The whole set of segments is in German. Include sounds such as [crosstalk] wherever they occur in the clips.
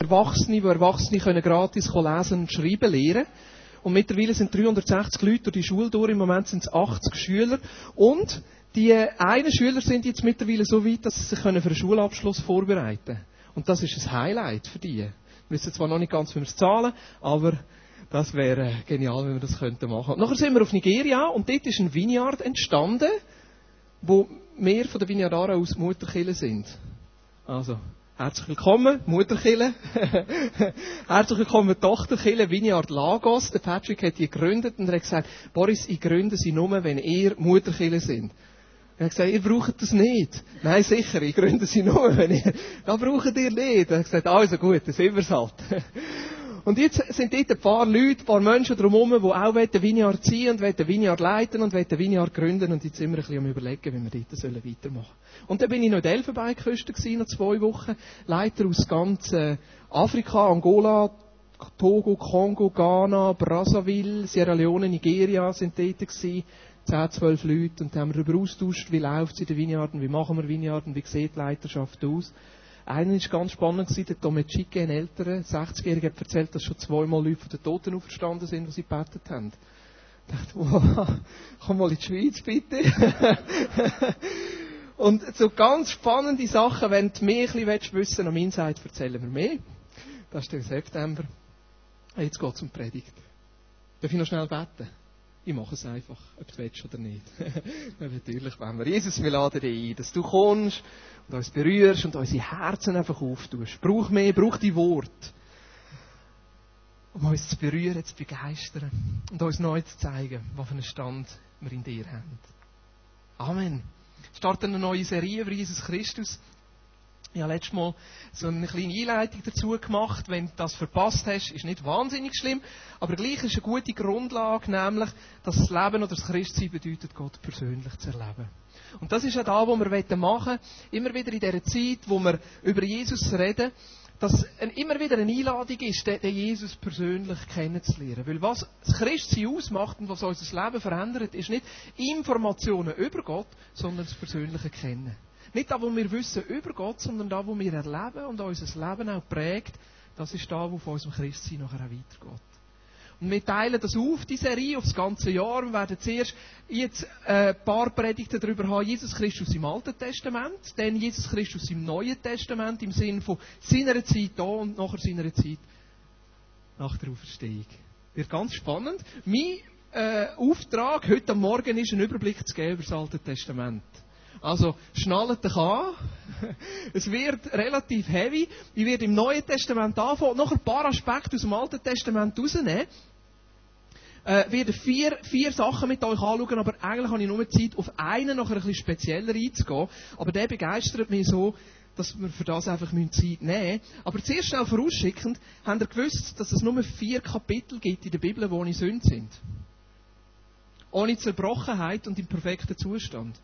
Erwachsene, wo Erwachsene können gratis lesen und schreiben lernen. Und mittlerweile sind 360 Leute durch die Schule durch. Im Moment sind es 80 Schüler. Und die einen Schüler sind jetzt mittlerweile so weit, dass sie sich für einen Schulabschluss vorbereiten können. Und das ist ein Highlight für die. Wir wissen zwar noch nicht ganz, wie wir es zahlen, aber das wäre genial, wenn wir das könnten machen. Und nachher sind wir auf Nigeria und dort ist ein Vineyard entstanden, wo mehr von den Vineyardaren aus Mutterkille sind. Also, Herzlich willkommen, Mutterkille. [laughs] Herzlich willkommen, Tochterkille, Vineyard Lagos. Der Patrick hat die gegründet und er hat gesagt, Boris, ich gründe sie nur, wenn ihr Mutterkille sind. Er hat gesagt, ihr braucht das nicht. Nein, sicher, ich gründe sie nur, [laughs] wenn ihr, das braucht ihr nicht. Er hat gesagt, also gut, das sind wir halt. Und jetzt sind dort ein paar Leute, ein paar Menschen drumherum, die auch Vineyard ziehen und Vineyard leiten und Vineyard gründen. Und jetzt sind wir ein bisschen am überlegen, wie wir dort weitermachen sollen. Und dann bin ich noch in der Elfenbeinküste gewesen, noch zwei Wochen. Leiter aus ganz äh, Afrika, Angola, Togo, Kongo, Ghana, Brazzaville, Sierra Leone, Nigeria sind dort gewesen. 10, 12 Leute. Und dann haben wir darüber austauscht, wie läuft es in den Vineyarden, wie machen wir Vineyarden, wie sieht die Leiterschaft aus. Einer war ganz spannend, der Tomechike, ein älterer, 60-Jähriger, hat erzählt, dass schon zweimal Leute von den Toten auferstanden sind, die sie gebetet haben. Ich dachte, wow, [laughs] komm mal in die Schweiz, bitte. [laughs] Und so ganz spannende Sachen, wenn du mehr ein bisschen wissen am Insight, erzählen wir mehr. Das ist der September. Jetzt geht es um Predigt. Darf ich noch schnell beten? Ich mache es einfach, ob du willst oder nicht. [laughs] Natürlich wenn wir. Jesus, wir laden dich ein, dass du kommst und uns berührst und unsere Herzen einfach auftust. Brauch mehr, brauch die Wort. Um uns zu berühren, zu begeistern und uns neu zu zeigen, was für einen Stand wir in dir haben. Amen. Wir starten eine neue Serie über Jesus Christus. Ich habe letztes Mal so eine kleine Einleitung dazu gemacht. Wenn du das verpasst hast, ist nicht wahnsinnig schlimm. Aber gleich ist eine gute Grundlage, nämlich, dass das Leben oder das Christsein bedeutet, Gott persönlich zu erleben. Und das ist ja da, was wir machen wollen. Immer wieder in dieser Zeit, wo wir über Jesus reden, dass immer wieder eine Einladung ist, den Jesus persönlich kennenzulernen. Weil was das Christsein ausmacht und was unser Leben verändert, ist nicht Informationen über Gott, sondern das persönliche Kennen. Nicht da, wo wir wissen über Gott, sondern da, wo wir erleben und unser Leben auch prägt. Das ist da, wo von unserem Christsein nachher auch weitergeht. Und wir teilen das auf, die Serie, auf das ganze Jahr. Wir werden zuerst jetzt äh, ein paar Predigten darüber haben, Jesus Christus im Alten Testament, dann Jesus Christus im Neuen Testament, im Sinne von seiner Zeit da und nachher seiner Zeit nach der Auferstehung. Wird ganz spannend. Mein äh, Auftrag heute Morgen ist, einen Überblick zu geben über das Alte Testament. Also, schnallt dich an. [laughs] es wird relativ heavy. Ich werde im Neuen Testament anfangen noch ein paar Aspekte aus dem Alten Testament rausnehmen. Äh, werde vier, vier Sachen mit euch anschauen, aber eigentlich habe ich nur Zeit, auf einen noch ein bisschen spezieller einzugehen. Aber der begeistert mich so, dass wir für das einfach Zeit nehmen müssen. Aber zuerst schnell vorausschickend, habt ihr gewusst, dass es nur vier Kapitel gibt in der Bibel, die ohne Sünde sind? Ohne Zerbrochenheit und im perfekten Zustand.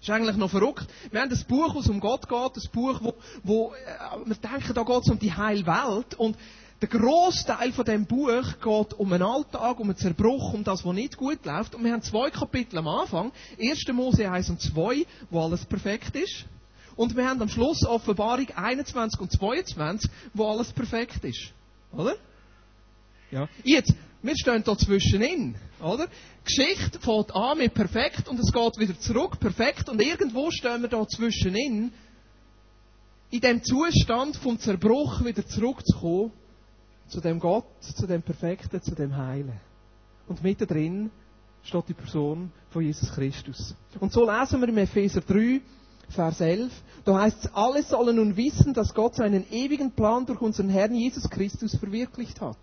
Ist eigentlich noch verrückt. Wir haben ein Buch, wo es um Gott geht, ein Buch, wo, wo äh, wir denken, da geht es um die heile Welt. Und der Großteil von dem Buch geht um einen Alltag, um einen Zerbruch, um das, was nicht gut läuft. Und wir haben zwei Kapitel am Anfang. 1. Mose 1 und 2, wo alles perfekt ist. Und wir haben am Schluss Offenbarung 21 und 22, wo alles perfekt ist. Oder? Ja. Jetzt, wir stehen da zwischenin, oder? Geschichte fängt an mit perfekt und es geht wieder zurück, perfekt und irgendwo stehen wir da zwischenin, in dem Zustand vom Zerbruch wieder zurückzukommen zu dem Gott, zu dem Perfekten, zu dem Heilen. Und mittendrin steht die Person von Jesus Christus. Und so lesen wir im Epheser 3, Vers 11. Da heißt es, alle sollen nun wissen, dass Gott seinen ewigen Plan durch unseren Herrn Jesus Christus verwirklicht hat.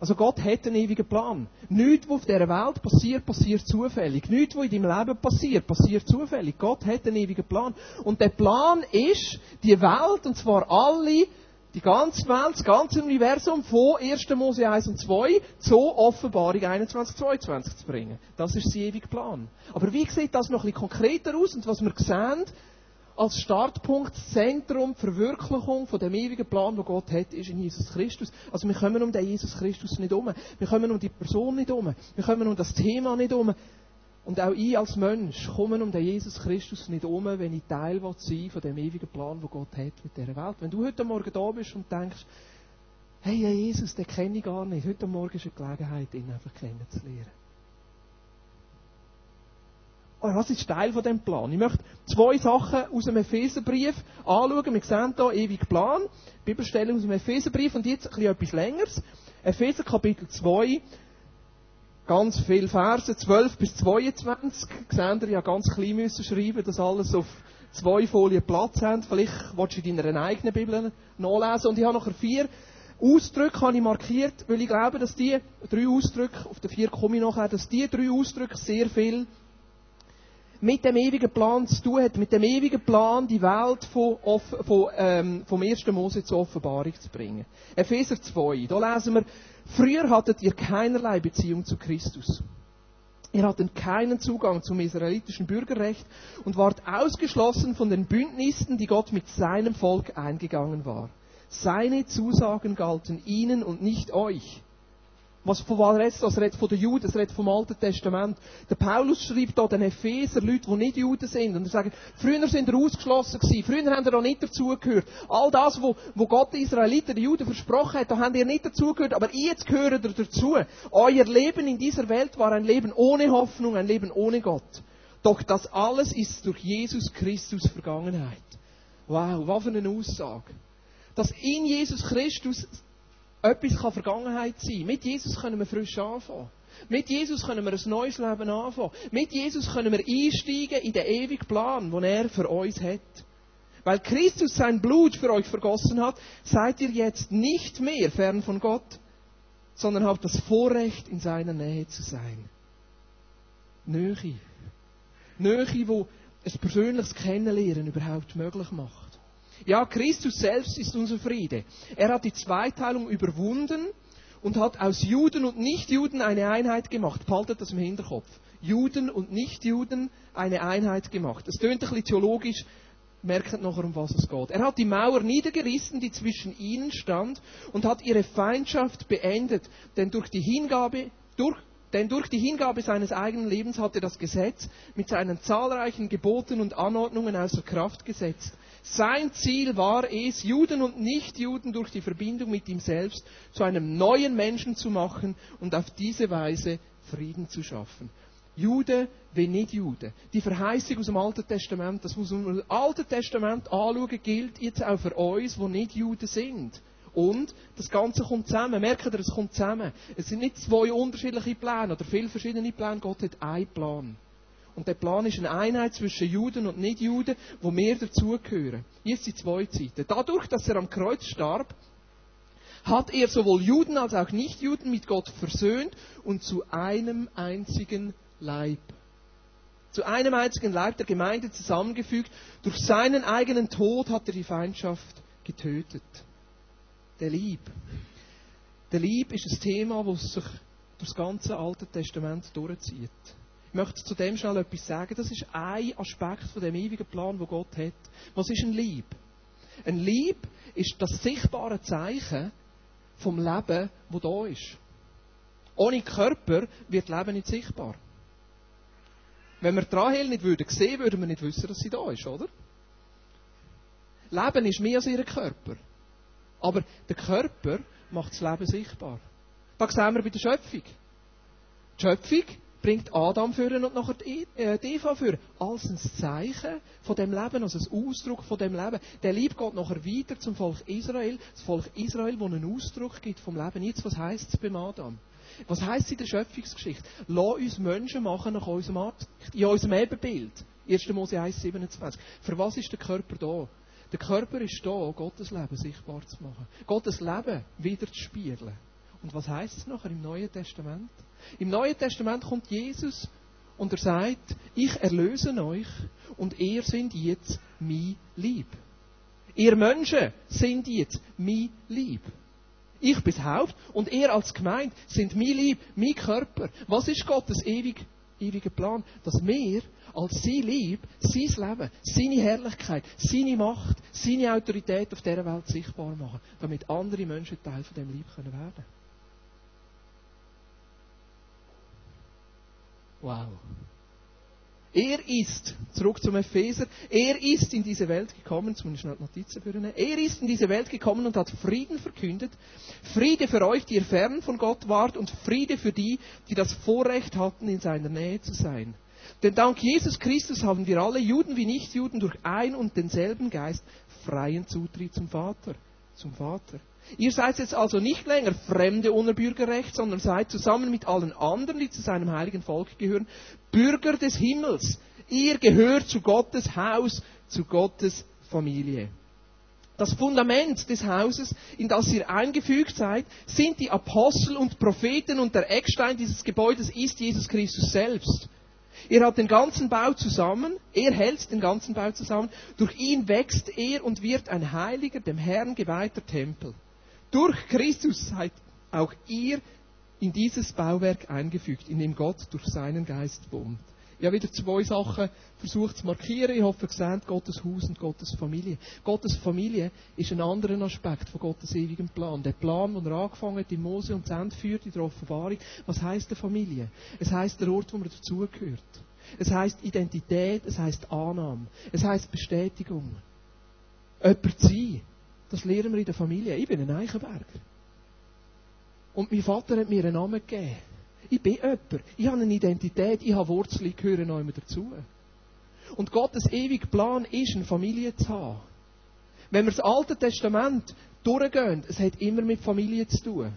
Also Gott hat einen ewigen Plan. Nichts, was auf dieser Welt passiert, passiert zufällig. Nichts, was in deinem Leben passiert, passiert zufällig. Gott hat einen ewigen Plan. Und der Plan ist, die Welt, und zwar alle, die ganze Welt, das ganze Universum von 1. Mose 1 und 2 zur Offenbarung 21, 22 zu bringen. Das ist sein ewiger Plan. Aber wie sieht das noch ein bisschen konkreter aus? Und was wir sehen, als Startpunkt, Zentrum, Verwirklichung von dem ewigen Plan, den Gott hat, ist in Jesus Christus. Also wir kommen um den Jesus Christus nicht um. Wir kommen um die Person nicht um. Wir kommen um das Thema nicht um. Und auch ich als Mensch komme um den Jesus Christus nicht um, wenn ich Teil sein von dem ewigen Plan, den Gott hat mit dieser Welt. Wenn du heute Morgen da bist und denkst, hey, Jesus, den kenne ich gar nicht. Heute Morgen ist eine Gelegenheit, ihn einfach kennenzulernen. Oh, was ist Teil von dem Plan? Ich möchte zwei Sachen aus dem Epheserbrief anschauen. Wir sehen hier ewig Plan, Bibelstelle aus dem Epheserbrief und jetzt ein bisschen etwas Längeres. Epheser Kapitel 2, ganz viele Verse, 12 bis 22. Seht ihr, ja ganz klein müssen schreiben, dass alles auf zwei Folien Platz hat. Vielleicht willst du in deiner eigenen Bibel nachlesen. Und ich habe nachher vier Ausdrücke habe ich markiert, weil ich glaube, dass die drei Ausdrücke, auf den vier komme ich nachher, dass die drei Ausdrücke sehr viel mit dem ewigen Plan zu tun hat, mit dem ewigen Plan, die Welt von, von, ähm, vom 1. Mose zur Offenbarung zu bringen. Epheser 2, da lesen wir, früher hattet ihr keinerlei Beziehung zu Christus. Ihr hattet keinen Zugang zum israelitischen Bürgerrecht und wart ausgeschlossen von den Bündnissen, die Gott mit seinem Volk eingegangen war. Seine Zusagen galten ihnen und nicht euch. Was, von was redet das? Er redet von den Juden, er redet vom Alten Testament. Der Paulus schreibt da den Epheser, Leute, die nicht Juden sind. Und er sagt, früher sind er ausgeschlossen gewesen, früher haben ihr da nicht dazugehört. All das, wo, wo Gott den Israeliten, den Juden versprochen hat, da haben ihr nicht dazugehört, aber jetzt gehört ihr dazu. Euer Leben in dieser Welt war ein Leben ohne Hoffnung, ein Leben ohne Gott. Doch das alles ist durch Jesus Christus Vergangenheit. Wow, was für eine Aussage. Dass in Jesus Christus etwas kann Vergangenheit sein. Mit Jesus können wir frisch anfangen. Mit Jesus können wir ein neues Leben anfangen. Mit Jesus können wir einsteigen in den ewigen Plan, den er für uns hat. Weil Christus sein Blut für euch vergossen hat, seid ihr jetzt nicht mehr fern von Gott, sondern habt das Vorrecht, in seiner Nähe zu sein. Nähe. Nähe, wo ein persönliches Kennenlernen überhaupt möglich macht. Ja, Christus selbst ist unser Friede. Er hat die Zweiteilung überwunden und hat aus Juden und Nichtjuden eine Einheit gemacht. Behaltet das im Hinterkopf. Juden und Nichtjuden eine Einheit gemacht. Das tönt ein bisschen theologisch, merkt nachher, um was es geht. Er hat die Mauer niedergerissen, die zwischen ihnen stand, und hat ihre Feindschaft beendet, denn durch die Hingabe, durch, denn durch die Hingabe seines eigenen Lebens hat er das Gesetz mit seinen zahlreichen Geboten und Anordnungen außer Kraft gesetzt. Sein Ziel war es, Juden und Nichtjuden durch die Verbindung mit ihm selbst zu einem neuen Menschen zu machen und auf diese Weise Frieden zu schaffen. Jude wie nicht Jude. Die Verheißung aus dem Alten Testament, das, was wir im Alten Testament anschauen, gilt jetzt auch für uns, die nicht Juden sind. Und das Ganze kommt zusammen. Merkt ihr, es kommt zusammen. Es sind nicht zwei unterschiedliche Pläne oder viele verschiedene Pläne. Gott hat einen Plan. Und der Plan ist eine Einheit zwischen Juden und Nichtjuden, wo wir dazugehören. Jetzt die zwei Seiten. Dadurch, dass er am Kreuz starb, hat er sowohl Juden als auch Nichtjuden mit Gott versöhnt und zu einem einzigen Leib. Zu einem einzigen Leib der Gemeinde zusammengefügt. Durch seinen eigenen Tod hat er die Feindschaft getötet. Der Lieb. Der Lieb ist ein Thema, das sich durch das ganze Alte Testament durchzieht. Möchte zu dem schnell etwas sagen. Das ist ein Aspekt von dem ewigen Plan, wo Gott hat. Was ist ein Lieb? Ein Lieb ist das sichtbare Zeichen vom Leben, wo da ist. Ohne Körper wird Leben nicht sichtbar. Wenn wir Rahel nicht würden sehen, würden wir nicht wissen, dass sie da ist, oder? Leben ist mehr als ihr Körper. Aber der Körper macht das Leben sichtbar. Das sehen wir bei der Schöpfung. Die Schöpfung bringt Adam führen und nachher die äh, Eva führen. Als ein Zeichen von dem Leben, als ein Ausdruck von dem Leben. Der Lieb geht nachher weiter zum Volk Israel. Das Volk Israel, das einen Ausdruck gibt vom Leben. Jetzt, was heisst es beim Adam? Was heisst es in der Schöpfungsgeschichte? Lass uns Menschen machen nach unserem Art, in unserem Ebenbild. 1. Mose 1, 27. Für was ist der Körper da? Der Körper ist da, Gottes Leben sichtbar zu machen. Gottes Leben wieder zu spiegeln. Und was heißt es nachher im Neuen Testament? Im Neuen Testament kommt Jesus und er sagt, ich erlöse euch und ihr seid jetzt mein Lieb. Ihr Menschen sind jetzt mein Lieb. Ich bin das Haupt und ihr als Gemeinde sind mein Lieb, mein Körper. Was ist Gottes ewig, ewiger Plan? Dass wir als sein Lieb, sein Leben, seine Herrlichkeit, seine Macht, seine Autorität auf dieser Welt sichtbar machen, damit andere Menschen Teil von dem Lieb werden können. Wow. Er ist, zurück zum Epheser, er ist in diese Welt gekommen, ich schnell Notizen führen, er ist in diese Welt gekommen und hat Frieden verkündet. Friede für euch, die ihr fern von Gott wart und Friede für die, die das Vorrecht hatten, in seiner Nähe zu sein. Denn dank Jesus Christus haben wir alle, Juden wie Nichtjuden, durch ein und denselben Geist freien Zutritt zum Vater. Zum Vater. Ihr seid jetzt also nicht länger Fremde ohne Bürgerrecht, sondern seid zusammen mit allen anderen, die zu seinem heiligen Volk gehören, Bürger des Himmels. Ihr gehört zu Gottes Haus, zu Gottes Familie. Das Fundament des Hauses, in das ihr eingefügt seid, sind die Apostel und Propheten und der Eckstein dieses Gebäudes ist Jesus Christus selbst. Er hat den ganzen Bau zusammen, er hält den ganzen Bau zusammen, durch ihn wächst er und wird ein heiliger, dem Herrn geweihter Tempel. Durch Christus seid auch ihr in dieses Bauwerk eingefügt, in dem Gott durch seinen Geist wohnt. Ich habe wieder zwei Sachen versucht zu markieren. Ich hoffe, ihr seht Gottes Haus und Gottes Familie. Gottes Familie ist ein anderer Aspekt von Gottes ewigem Plan. Der Plan, den er angefangen hat in Mose und zu Ende führt in der Offenbarung. Was heißt der Familie? Es heißt der Ort, wo man dazugehört. Es heißt Identität, es heißt Annahme, es heißt Bestätigung. Jemand sein, das lernen wir in der Familie. Ich bin ein Eichenberger. Und mein Vater hat mir einen Namen gegeben. Ich bin jemand. Ich habe eine Identität, ich habe Wurzeln, ich gehöre noch immer dazu. Und Gottes ewiger Plan ist, eine Familie zu haben. Wenn wir das Alte Testament durchgehen, es hat immer mit Familie zu tun.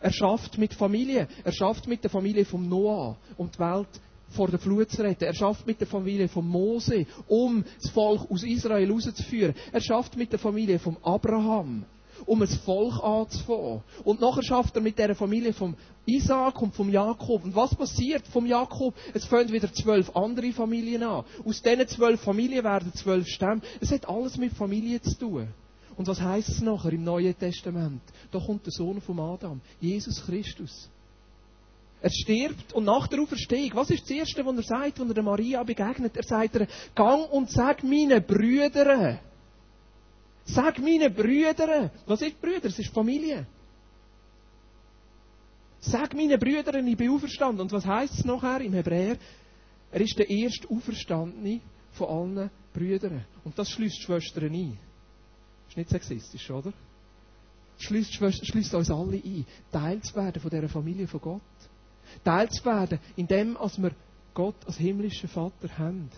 Er schafft mit Familie. Er schafft mit der Familie von Noah, um die Welt vor der Flut zu retten. Er schafft mit der Familie von Mose, um das Volk aus Israel rauszuführen. Er schafft mit der Familie von Abraham, um ein Volk anzufangen. Und nachher schafft er mit der Familie von Isaac und vom Jakob. Und was passiert vom Jakob? Es fangen wieder zwölf andere Familien an. Aus diesen zwölf Familien werden zwölf Stämme. Es hat alles mit Familie zu tun. Und was heißt es nachher im Neuen Testament? Da kommt der Sohn von Adam, Jesus Christus. Er stirbt und nach der Auferstehung, was ist das Erste, was er sagt, wenn er der Maria begegnet? Er sagt ihr, gang und sag meinen Brüdern. Sag meinen Brüdern. Was ist Brüder? Es ist Familie. Sag meinen Brüdern, ich bin auferstanden. Und was heißt es nachher im Hebräer? Er ist der erste Auferstandene von allen Brüdern. Und das schließt Schwestern ein. Ist nicht sexistisch, oder? Schließt, schließt uns alle ein, Teil zu werden von dieser Familie von Gott. Teil zu werden, indem wir Gott als himmlischen Vater haben.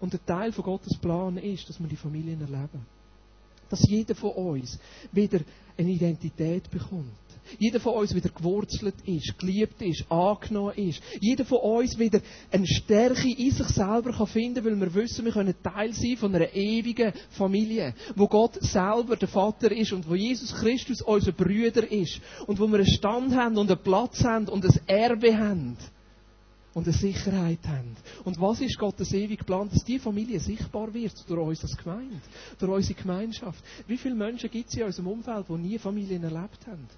Und ein Teil von Gottes Plan ist, dass wir die Familien erleben. Dass jeder von uns wieder eine Identität bekommt. Jeder von uns wieder gewurzelt ist, geliebt ist, angenommen ist. Jeder von uns wieder eine Stärke in sich selber kann finden, weil wir wissen, wir können Teil sein von einer ewigen Familie, wo Gott selber der Vater ist und wo Jesus Christus unser Brüder ist und wo wir einen Stand haben und einen Platz haben und ein Erbe haben und eine Sicherheit haben. Und was ist Gottes ewig Plan? Dass die Familie sichtbar wird durch uns als Gemeinde, durch unsere Gemeinschaft. Wie viele Menschen gibt es in unserem Umfeld, die nie Familien erlebt haben?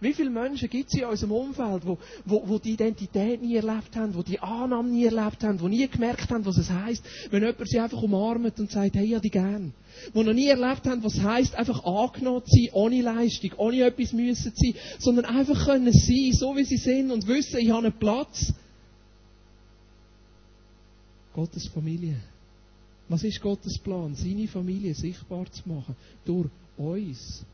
Wie viele Menschen gibt es in unserem Umfeld, wo, wo, wo die Identität nie erlebt haben, wo die Annahme nie erlebt haben, wo nie gemerkt haben, was es heißt, wenn jemand sie einfach umarmt und sagt, hey, ja, die gern. Wo noch nie erlebt haben, was es heißt, einfach angenommen zu sein, ohne Leistung, ohne etwas müssen zu sein, sondern einfach können sein, so wie sie sind und wissen, ich habe einen Platz. Gottes Familie. Was ist Gottes Plan? Seine Familie sichtbar zu machen durch uns.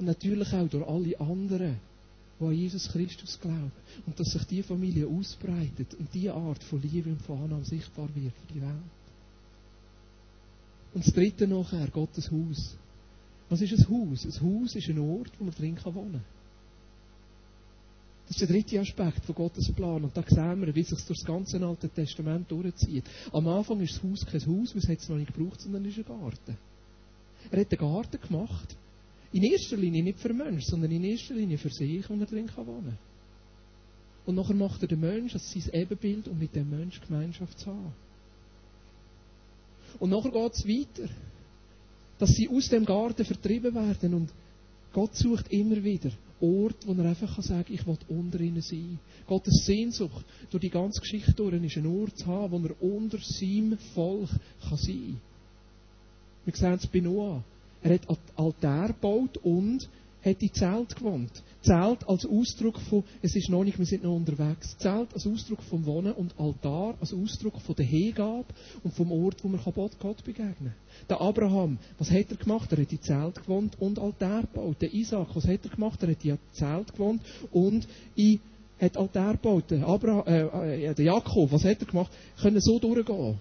Und natürlich auch durch alle anderen, die an Jesus Christus glauben. Und dass sich diese Familie ausbreitet und diese Art von Liebe und von Annahme sichtbar wird für die Welt. Und das dritte nachher, Gottes Haus. Was ist ein Haus? Ein Haus ist ein Ort, wo man drin wohnen kann. Das ist der dritte Aspekt von Gottes Plan. Und da sehen wir, wie sich durch das ganze Alte Testament durchzieht. Am Anfang ist das Haus kein Haus, weil es es noch nicht gebraucht, sondern es ist ein Garten. Er hat einen Garten gemacht, in erster Linie nicht für Menschen, sondern in erster Linie für sich, wo er drin kann wohnen Und nachher macht er den Mensch als sein Ebenbild, um mit dem Mensch Gemeinschaft zu haben. Und nachher geht es weiter, dass sie aus dem Garten vertrieben werden und Gott sucht immer wieder Ort, wo er einfach kann sagen ich will unter ihnen sein. Gottes Sehnsucht durch die ganze Geschichte durch ist ein Ort zu haben, wo er unter seinem Volk kann sein kann. Wir sehen es bei Noah. Er hat Altar gebaut und hat in Zelt gewohnt. Zelt als Ausdruck von, es ist noch nicht, wir sind noch unterwegs. Zelt als Ausdruck vom Wohnen und Altar als Ausdruck von der Hingabe und vom Ort, wo man Gott begegnen kann. Der Abraham, was hat er gemacht? Er hat in Zelt gewohnt und Altar gebaut. Der Isaac, was hat er gemacht? Er hat in Zelt gewohnt und in hat Altar gebaut. Der, Abraham, äh, äh, der Jakob, was hat er gemacht? Können so durchgehen.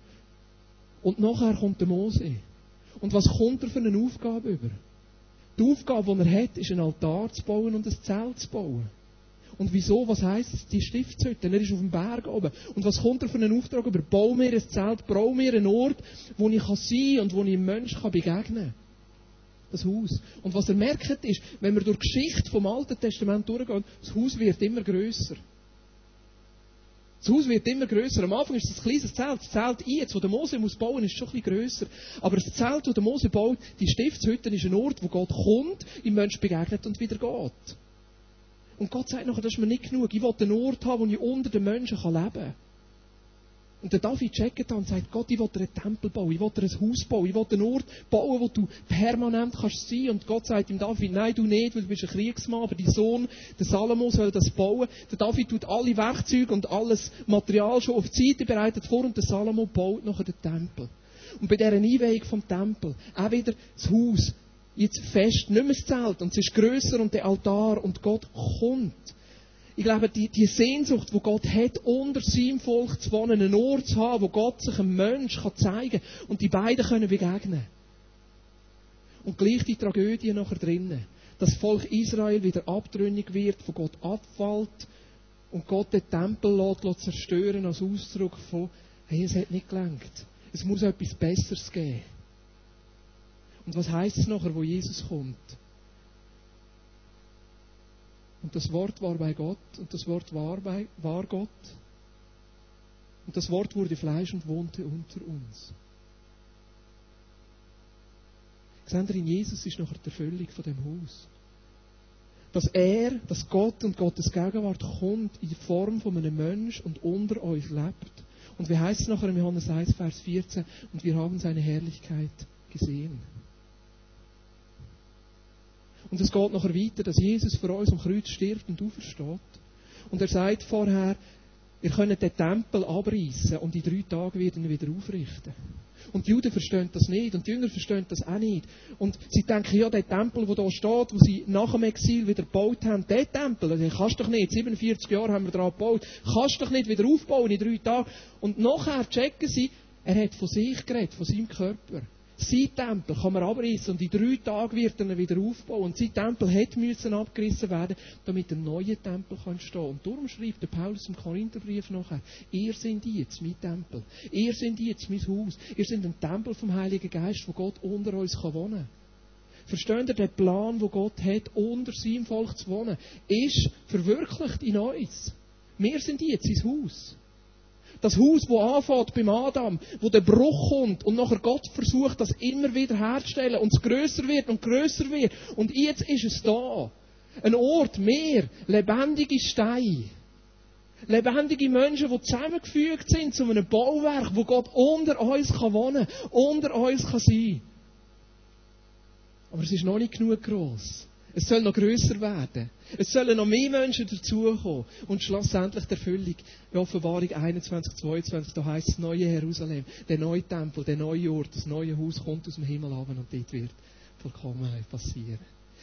Und nachher kommt der Mose. Und was kommt er für eine Aufgabe über? Die Aufgabe, die er hat, ist ein Altar zu bauen und ein Zelt zu bauen. Und wieso? Was heisst es? Die Stiftshütte. Er ist auf dem Berg oben. Und was kommt er für einen Auftrag über? Bau mir ein Zelt, bau mir einen Ort, wo ich sein kann und wo ich einem Menschen begegnen kann. Das Haus. Und was er merkt ist, wenn wir durch die Geschichte vom Alten Testament durchgehen, das Haus wird immer grösser. Das Haus wird immer grösser. Am Anfang ist es ein kleines Zelt. Das Zelt jetzt, das der Mose muss bauen, ist schon ein bisschen grösser. Aber das Zelt, das der Mose baut, die Stiftshütte, ist ein Ort, wo Gott kommt, im Menschen begegnet und wieder geht. Und Gott sagt nachher, das ist mir nicht genug. Ich will einen Ort haben, wo ich unter den Menschen leben kann. Und der David checkt dann und sagt, Gott, ich will dir einen Tempel bauen, ich will dir ein Haus bauen, ich will einen Ort bauen, wo du permanent kannst sein. Und Gott sagt ihm David, nein, du nicht, weil du bist ein Kriegsmann, aber dein Sohn, der Salomo, soll das bauen. Der David tut alle Werkzeuge und alles Material schon auf die Seite bereitet vor und der Salomo baut nachher den Tempel. Und bei dieser Einweihung vom Tempel, auch wieder das Haus, jetzt fest, nicht mehr das Zelt, und es ist grösser und der Altar und Gott kommt. Ich glaube, die, die Sehnsucht, die Gott hat, unter seinem Volk zu wohnen, einen Ort zu haben, wo Gott sich einem Mensch kann zeigen kann und die beiden können begegnen. Und gleich die Tragödie nachher drinnen. Das Volk Israel wieder abtrünnig wird, von Gott abfällt und Gott den Tempel lässt, lässt zerstören als Ausdruck von, hey, es hat nicht gelangt. Es muss etwas Besseres geben. Und was heißt es nachher, wo Jesus kommt? Und das Wort war bei Gott und das Wort war, bei, war Gott. Und das Wort wurde Fleisch und wohnte unter uns. Seht ihr, in Jesus ist nachher die Erfüllung von dem Haus. Dass er, dass Gott und Gottes Gegenwart kommt in Form von einem Mensch und unter euch lebt. Und wie heißt es nachher im Johannes 1, Vers 14? Und wir haben seine Herrlichkeit gesehen. Und es geht nachher weiter, dass Jesus für uns am Kreuz stirbt und aufersteht. Und er sagt vorher, ihr könnt den Tempel abreißen und in drei Tagen wird ihn wieder aufrichten. Und die Juden verstehen das nicht und die Jünger verstehen das auch nicht. Und sie denken, ja, der Tempel, der da steht, wo sie nach dem Exil wieder gebaut haben, der Tempel, den kannst du doch nicht, 47 Jahre haben wir daran gebaut, kannst du doch nicht wieder aufbauen in drei Tagen. Und nachher checken sie, er hat von sich geredet, von seinem Körper. Sein Tempel kann man abreißen und in drei Tagen wird er wieder aufbauen. Und sein Tempel hätte abgerissen werden, damit ein neuer Tempel kann stehen. Und darum schreibt der Paulus im Korintherbrief nachher, ihr seid jetzt mein Tempel. Ihr seid jetzt mein Haus. Ihr seid ein Tempel vom Heiligen Geist, wo Gott unter uns kann wohnen Versteht ihr den Plan, wo Gott hat, unter seinem Volk zu wohnen, ist verwirklicht in uns. Wir sind jetzt sein Haus. Das Haus, wo anfängt beim Adam, wo der Bruch kommt und nachher Gott versucht, das immer wieder herzustellen und es grösser wird und grösser wird. Und jetzt ist es da. Ein Ort, mehr, lebendige Steine. Lebendige Menschen, die zusammengefügt sind zu einem Bauwerk, wo Gott unter uns kann wohnen, unter uns kann sein. Aber es ist noch nicht genug groß. Es soll noch grösser werden. Es sollen noch mehr Menschen dazukommen. Und schlussendlich die Erfüllung. In Offenbarung 21, 22, da heißt es neue Jerusalem, der neue Tempel, der neue Ort, das neue Haus kommt aus dem Himmel ab und dort wird Vollkommenheit passieren.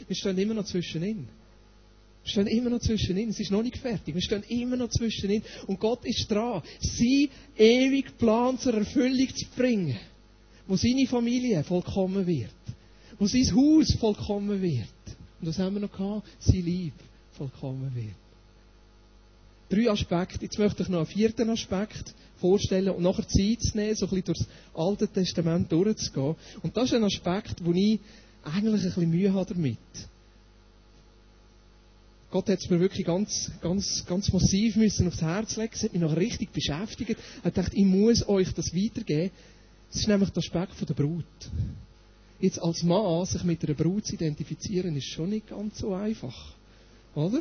Wir stehen immer noch zwischenin. Wir stehen immer noch zwischenin. Es ist noch nicht fertig. Wir stehen immer noch zwischenin. Und Gott ist dran, sie ewig Plan zur Erfüllung zu bringen. Wo seine Familie vollkommen wird. Wo sein Haus vollkommen wird. Und was haben wir noch gehabt? Sein Lieb vollkommen wird. Drei Aspekte. Jetzt möchte ich noch einen vierten Aspekt vorstellen und nachher Zeit zu nehmen, so ein bisschen durchs Alte Testament durchzugehen. Und das ist ein Aspekt, wo ich eigentlich ein bisschen Mühe habe damit. Gott hat es mir wirklich ganz, ganz, ganz massiv müssen aufs Herz legen. Es hat mich noch richtig beschäftigt. Er hat gedacht, ich muss euch das weitergeben. Das ist nämlich der Aspekt von der Brut. Jetzt als Mann sich mit einer Brut zu identifizieren, ist schon nicht ganz so einfach. Oder?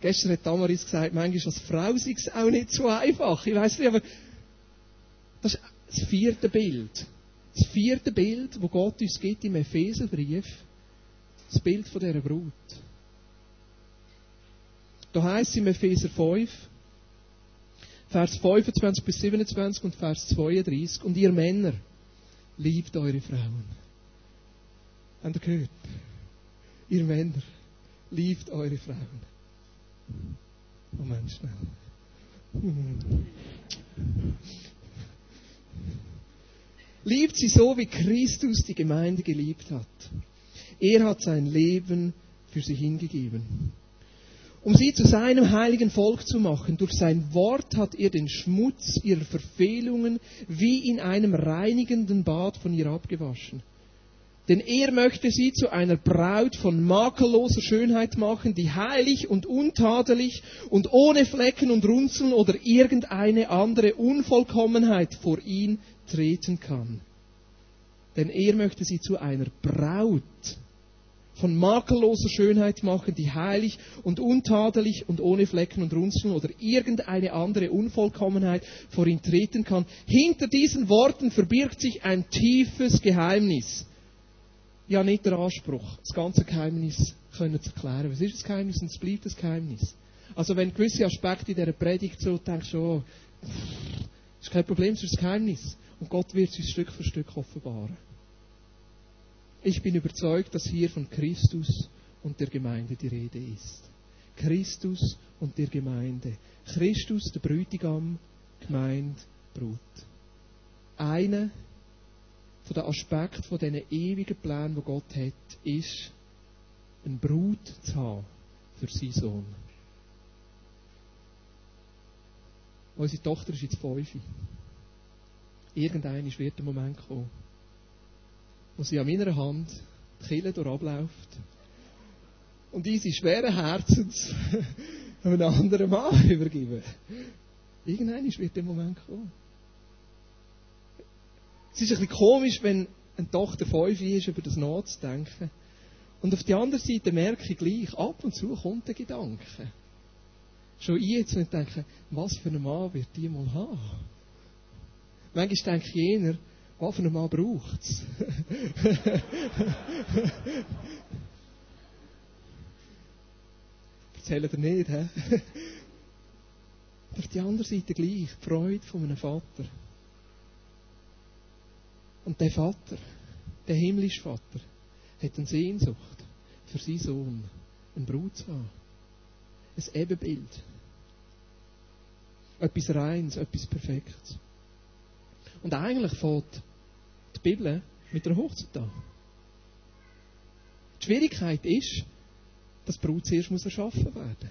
Gestern hat Damaris gesagt, manchmal als Frau sei es auch nicht so einfach. Ich weiß nicht, aber das ist das vierte Bild. Das vierte Bild, wo Gott uns gibt im Epheserbrief. Das Bild von dieser Brut. Da heißt es im Epheser 5, Vers 25 bis 27 und Vers 32. Und ihr Männer, liebt eure Frauen. Habt ihr gehört? Ihr Männer, liebt eure Frauen. Moment schnell. Liebt sie so, wie Christus die Gemeinde geliebt hat. Er hat sein Leben für sie hingegeben. Um sie zu seinem heiligen Volk zu machen, durch sein Wort hat er den Schmutz ihrer Verfehlungen wie in einem reinigenden Bad von ihr abgewaschen. Denn er möchte sie zu einer Braut von makelloser Schönheit machen, die heilig und untadelig und ohne Flecken und Runzeln oder irgendeine andere Unvollkommenheit vor ihn treten kann. Denn er möchte sie zu einer Braut von makelloser Schönheit machen, die heilig und untadelig und ohne Flecken und Runzeln oder irgendeine andere Unvollkommenheit vor ihn treten kann. Hinter diesen Worten verbirgt sich ein tiefes Geheimnis. Ja, nicht der Anspruch, das ganze Geheimnis können zu erklären. Was ist das Geheimnis und es bleibt das Geheimnis? Also wenn gewisse Aspekte in dieser Predigt so denkst, oh, ist kein Problem, es ist das Geheimnis. Und Gott wird es uns Stück für Stück offenbaren. Ich bin überzeugt, dass hier von Christus und der Gemeinde die Rede ist. Christus und der Gemeinde. Christus, der Brütigam, Gemeinde, Brut. Einer von den Aspekten von diesen ewigen Plänen, die Gott hat, ist, eine Brut zu haben für seinen Sohn. Unsere Tochter ist jetzt fünf. Irgendein wird der Moment kommen, wo sie an meiner Hand die Kille durchabläuft und diese schweren Herzens [laughs] einem anderen Mann [laughs] übergeben. Irgendein wird der Moment kommen. Es ist ein bisschen komisch, wenn eine Tochter fünf ist, über das nachzudenken. Und auf der anderen Seite merke ich gleich, ab und zu kommt der Gedanke. Schon jetzt und denke, was für einen Mann wird die mal haben? Manchmal denke ich jener, Mann braucht es? [laughs] Erzählen dir nicht, hä? Auf der anderen Seite gleich, die Freude von einem Vater. Und der Vater, der himmlische Vater, hat eine Sehnsucht für seinen Sohn, einen Brut zu haben. Ein Ebenbild. Etwas Reins, etwas Perfektes. Und eigentlich fängt die Bibel mit der Hochzeit an. Die Schwierigkeit ist, dass die Brut zuerst muss erschaffen werden.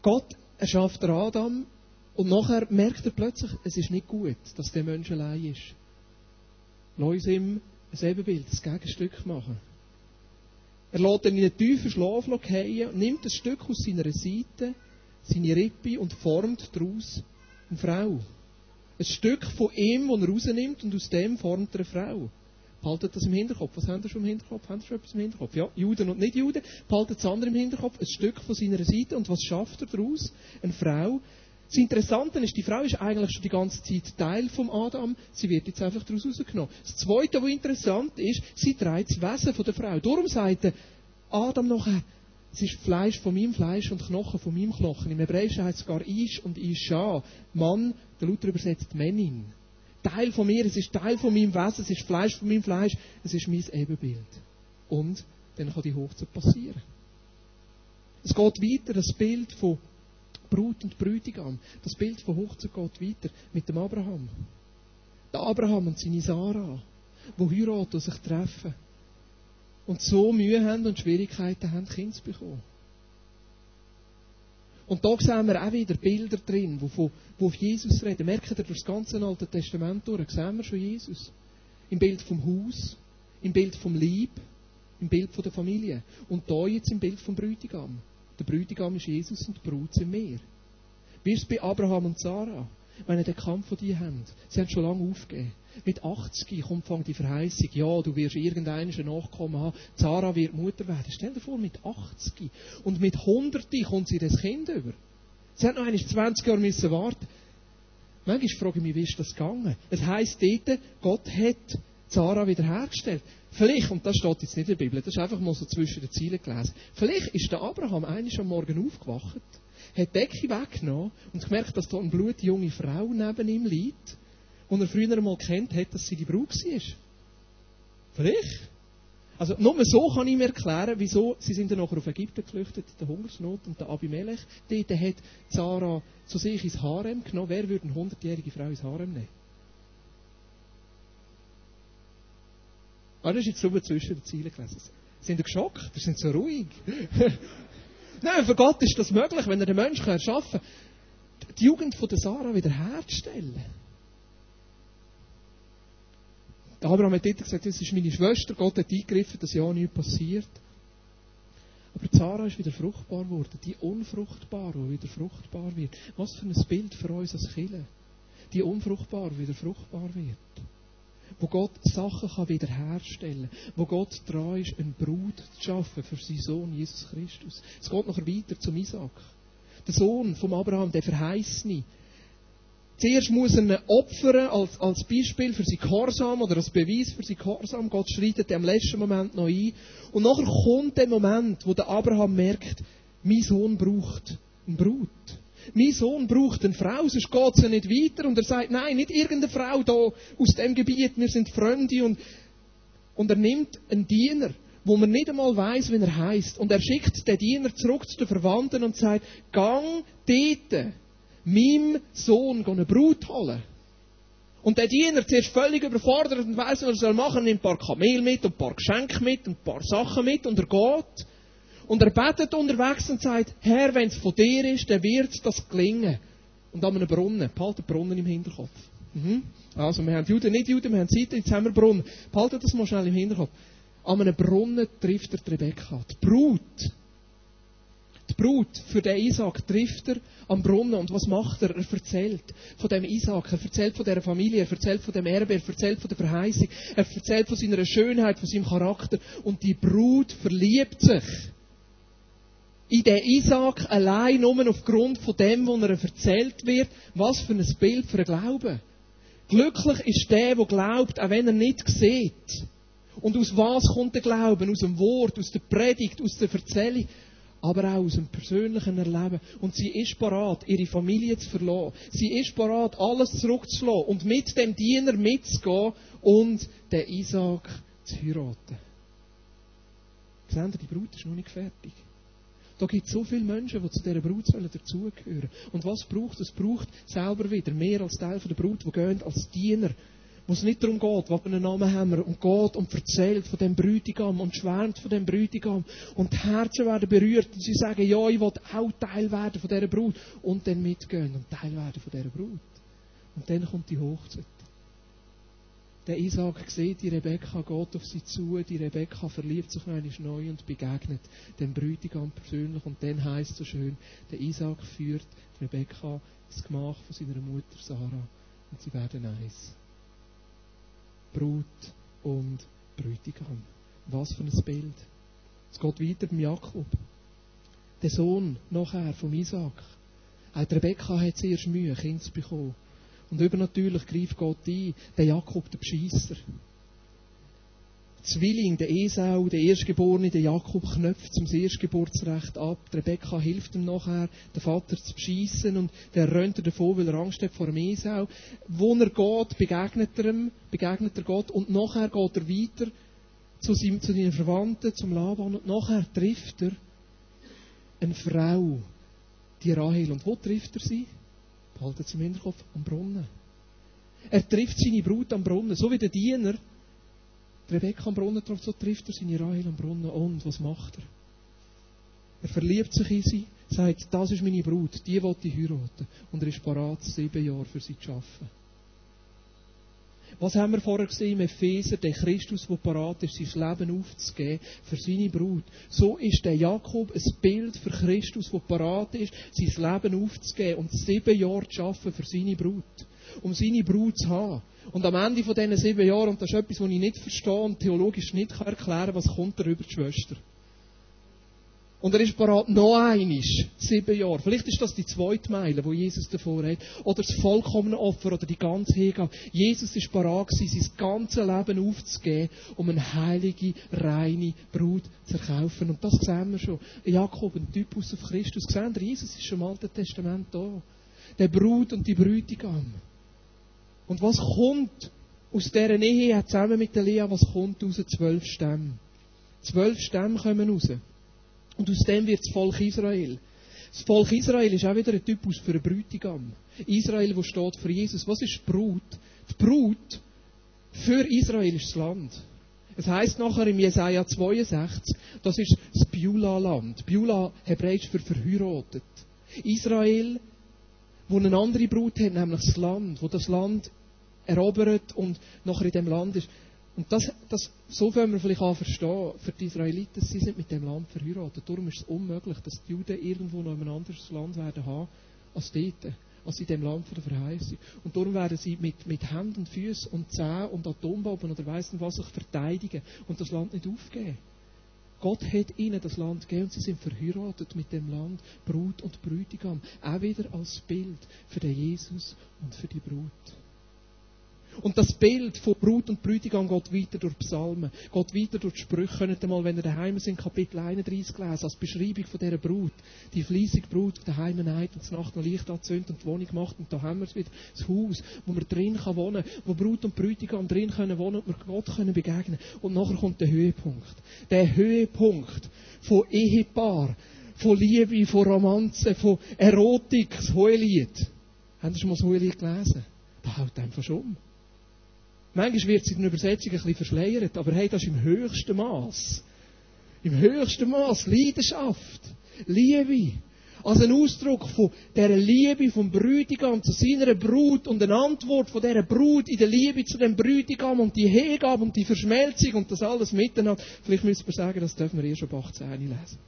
Gott erschafft Adam und nachher merkt er plötzlich, es ist nicht gut, dass der Mensch allein ist. Lass ihm ein Ebenbild, ein Gegenstück machen. Er lässt ihn in einen tiefen Schlaf fallen, nimmt ein Stück aus seiner Seite, seine Rippe und formt daraus eine Frau. Ein Stück von ihm, das er rausnimmt und aus dem formt er eine Frau. Behaltet das im Hinterkopf. Was haben Sie schon im Hinterkopf? Haben Sie schon etwas im Hinterkopf? Ja, Juden und Nicht-Juden. Behaltet das andere im Hinterkopf. Ein Stück von seiner Seite. Und was schafft er daraus? Eine Frau, das Interessante ist, die Frau ist eigentlich schon die ganze Zeit Teil vom Adam. Sie wird jetzt einfach daraus rausgenommen. Das Zweite, was interessant ist, sie trägt das Wesen von der Frau. Darum sagt Adam nachher, es ist Fleisch von meinem Fleisch und Knochen von meinem Knochen. Im Hebräischen heißt es gar Ish und Isha. Mann, der Luther übersetzt Männin. Teil von mir, es ist Teil von meinem Wesen, es ist Fleisch von meinem Fleisch, es ist mein Ebenbild. Und dann kann die Hochzeit passieren. Es geht weiter, das Bild von Brut und Brütigam. Das Bild von Hochzeit geht weiter mit dem Abraham. Der Abraham und seine Sarah, die heiraten und sich treffen. Und so Mühe haben und Schwierigkeiten haben, Kinder zu bekommen. Und da sehen wir auch wieder Bilder drin, die von, wo auf Jesus reden. Merkt ihr, durch das ganze Alte Testament durch, sehen wir schon Jesus. Im Bild vom Haus, im Bild vom Lieb, im Bild von der Familie. Und da jetzt im Bild vom Brütigam. Der Bräutigam ist Jesus und die Brut sind wir. Wie ist es bei Abraham und Sarah? Wenn ihr den Kampf von dir habt, sie haben schon lange aufgegeben. Mit 80 kommt fang die Verheißung, ja, du wirst irgendeinen Nachkommen haben, Sarah wird Mutter werden. Stell dir vor, mit 80 und mit 100 kommt sie das Kind über. Sie hat noch einmal 20 Jahre müssen warten. Manchmal frage ich mich, wie ist das gegangen? Es heisst dort, Gott hat Sarah wiederhergestellt. Vielleicht, und das steht jetzt nicht in der Bibel, das ist einfach mal so zwischen den Zielen gelesen. Vielleicht ist der Abraham eines am Morgen aufgewacht, hat die Decke weggenommen und gemerkt, dass da eine blutjunge Frau neben ihm liegt, und er früher einmal kennt hat, dass sie die Braut war. Vielleicht. Also nur so kann ich mir erklären, wieso sie sind dann nachher auf Ägypten geflüchtet, der Hungersnot und der Abimelech. Dort hat Sarah zu sich ins Harem genommen. Wer würde eine hundertjährige Frau ins Harem nehmen? Ah, das ist jetzt so zwischen den Zielen gelesen. Sind ihr geschockt? Die sind so ruhig. [laughs] Nein, für Gott ist das möglich, wenn er den Menschen erschaffen kann, die Jugend von der Sarah wiederherzustellen. Der Abraham hat dort gesagt, das ist meine Schwester, Gott hat eingegriffen, dass ja nichts passiert. Aber Zara ist wieder fruchtbar geworden, die Unfruchtbare, die wieder fruchtbar wird. Was für ein Bild für uns als Kinder. Die Unfruchtbare wieder fruchtbar wird. Wo Gott Sachen kann wiederherstellen kann. Wo Gott dran ist, eine Brut zu schaffen für seinen Sohn Jesus Christus. Es geht noch weiter zum Isaac. Der Sohn vom Abraham, der Verheißene, Zuerst muss er ihn opfern als, als Beispiel für sein Gehorsam oder als Beweis für sein Gehorsam. Gott schreitet im letzten Moment noch ein. Und nachher kommt der Moment, wo der Abraham merkt, mein Sohn braucht eine Brut. Mein Sohn braucht eine Frau, sonst geht es nicht weiter. Und er sagt, nein, nicht irgendeine Frau da aus dem Gebiet, wir sind Freunde. Und, und er nimmt einen Diener, wo man nicht einmal weiß, wie er heißt. Und er schickt den Diener zurück zu den Verwandten und sagt, gang dort meinem Sohn eine Brut holen. Und der Diener zuerst völlig überfordert und weiss, was er soll machen, nimmt ein paar Kamel mit und ein paar Geschenke mit und ein paar Sachen mit und er geht. Und er betet unterwegs und sagt, Herr, wenn es von dir ist, dann wird das gelingen. Und an einem Brunnen, behalte den Brunnen im Hinterkopf. Mhm. Also, wir haben Juden, nicht Juden, wir haben Seiten, jetzt haben wir Brunnen. Behalte das mal schnell im Hinterkopf. An einem Brunnen trifft er die Rebecca. Die Brut die Brut für den Isaac trifft er am Brunnen und was macht er? Er erzählt von dem Isaac, er erzählt von der Familie, er erzählt von dem Erbe, er erzählt von der Verheißung, er erzählt von seiner Schönheit, von seinem Charakter und die Brut verliebt sich in den Isaac allein nur aufgrund von dem, was er erzählt wird. Was für ein Bild für einen Glauben. Glücklich ist der, der glaubt, auch wenn er nicht sieht. Und aus was kommt der Glauben? Aus dem Wort, aus der Predigt, aus der Erzählung aber auch aus dem persönlichen Erleben. Und sie ist parat, ihre Familie zu verlassen. Sie ist parat, alles zurückzulassen und mit dem Diener mitzugehen und den Isaac zu heiraten. Seht ihr, die Brut ist noch nicht fertig. Da gibt es so viele Menschen, die zu dieser Brut dazugehören. Und was braucht es? Es braucht selber wieder mehr als Teil der Brut, die gehen als Diener wo es nicht darum geht, was für einen Namen haben wir, und geht und erzählt von dem Bräutigam und schwärmt von dem Bräutigam und die Herzen werden berührt und sie sagen, ja, ich will auch Teil werden von dieser Brut und dann mitgehen und Teil werden von dieser Brut. Und dann kommt die Hochzeit. Der Isaac sieht, die Rebekka geht auf sie zu, die Rebekka verliebt sich noch neu und begegnet dem Bräutigam persönlich und dann heißt so schön, der Isaac führt Rebekka ins Gemach von seiner Mutter Sarah und sie werden eins. Brut und Bräutigam. Was für ein Bild. Es geht weiter beim Jakob. Der Sohn nachher vom Isaac. Auch Rebekka hat zuerst Mühe, Kind zu bekommen. Und übernatürlich greift Gott ein, der Jakob, der Bescheisser. Zwilling, der Esau, der Erstgeborene, der Jakob knöpft zum Erstgeburtsrecht ab. Die Rebekka hilft ihm nachher, den Vater zu beschießen und der rennt davon, weil er Angst hat vor dem Esau. Wo er geht, begegnet er ihm, begegnet er Gott und nachher geht er weiter zu, seinem, zu seinen Verwandten, zum Laban und nachher trifft er eine Frau, die Rahel. Und wo trifft er sie? Behaltet sie im Hinterkopf, am Brunnen. Er trifft seine Brut am Brunnen, so wie der Diener Rebecca am Brunnen trifft, so trifft er seine Rahel am Brunnen. Und was macht er? Er verliebt sich in sie, sagt, das ist meine Brut, die will ich heiraten. Und er ist parat, sieben Jahre für sie zu arbeiten. Was haben wir vorher gesehen im Epheser? Der Christus, der parat ist, sein Leben aufzugeben für seine Brut. So ist der Jakob ein Bild für Christus, der parat ist, sein Leben aufzugeben und sieben Jahre zu arbeiten für seine Brut. Um seine Brut zu haben. Und am Ende von diesen sieben Jahren, und das ist etwas, was ich nicht verstehe und theologisch nicht erklären kann, was kommt da über die Schwester? Und er ist parat noch einisch, sieben Jahre. Vielleicht ist das die zweite Meile, wo Jesus davor hat. Oder das vollkommene Opfer oder die ganze Hingabe. Jesus ist parat gewesen, sein ganzes Leben aufzugeben, um eine heilige, reine Brut zu erkaufen. Und das sehen wir schon. Jakob, ein Typus auf Christus. Sehen wir, Jesus ist schon im Alten Testament da. Der Brut und die Brütigam. Und was kommt aus dieser Ehe, zusammen mit der Lea, was kommt aus? Zwölf Stämme. Zwölf Stämme kommen raus. Und aus dem wird das Volk Israel. Das Volk Israel ist auch wieder ein Typus für einen Brütigam. Israel, wo steht für Jesus. Was ist die Brut? Die Brut für Israel ist das Land. Es heißt nachher im Jesaja 62, das ist das Beulah-Land. Beulah, hebräisch für verheiratet. Israel, wo eine andere Brut hat, nämlich das Land, wo das Land erobert und nachher in dem Land ist. Und das, das, so können wir vielleicht auch verstehen, für die Israeliten, sie sind mit dem Land verheiratet. Darum ist es unmöglich, dass die Juden irgendwo noch in einem anderen Land werden haben, als dort, als in dem Land der Verheißung. Und darum werden sie mit, mit Händen und Füßen und Zähnen und Atombomben oder weiss nicht was sich verteidigen und das Land nicht aufgeben. Gott hat ihnen das Land gegeben und sie sind verheiratet mit dem Land, Brut und Brütigam. Auch wieder als Bild für den Jesus und für die Brut. Und das Bild von Brut und Brütigam geht weiter durch Psalmen, geht weiter durch die Sprüche. Könnt ihr mal, wenn ihr daheim sind, Kapitel 31 lesen, als Beschreibung von dieser Brut. Die fleissige Brut, die daheim neid und die Nacht noch Licht anzündet und die Wohnung macht. Und da haben wir es wieder. Das Haus, wo man drin kann wohnen, wo Brut und Brütigam drin können wohnen und wir Gott können begegnen. Und nachher kommt der Höhepunkt. Der Höhepunkt von Ehepaar, von Liebe, von Romanze, von Erotik, das Hohelied. Haben Sie schon mal das Hohelied gelesen? Da haut einfach schon um. Manchmal wird es in der Übersetzung ein bisschen verschleiert, aber hey, das ist im höchsten Maß. Im höchsten Maß Leidenschaft, Liebe. Als ein Ausdruck von dieser Liebe vom Brütigam zu seiner Brut und eine Antwort von dieser Brut in der Liebe zu dem Brütigam und die Hingabe und die Verschmelzung und das alles miteinander. Vielleicht müssen wir sagen, das dürfen wir eh schon bei 18 lesen.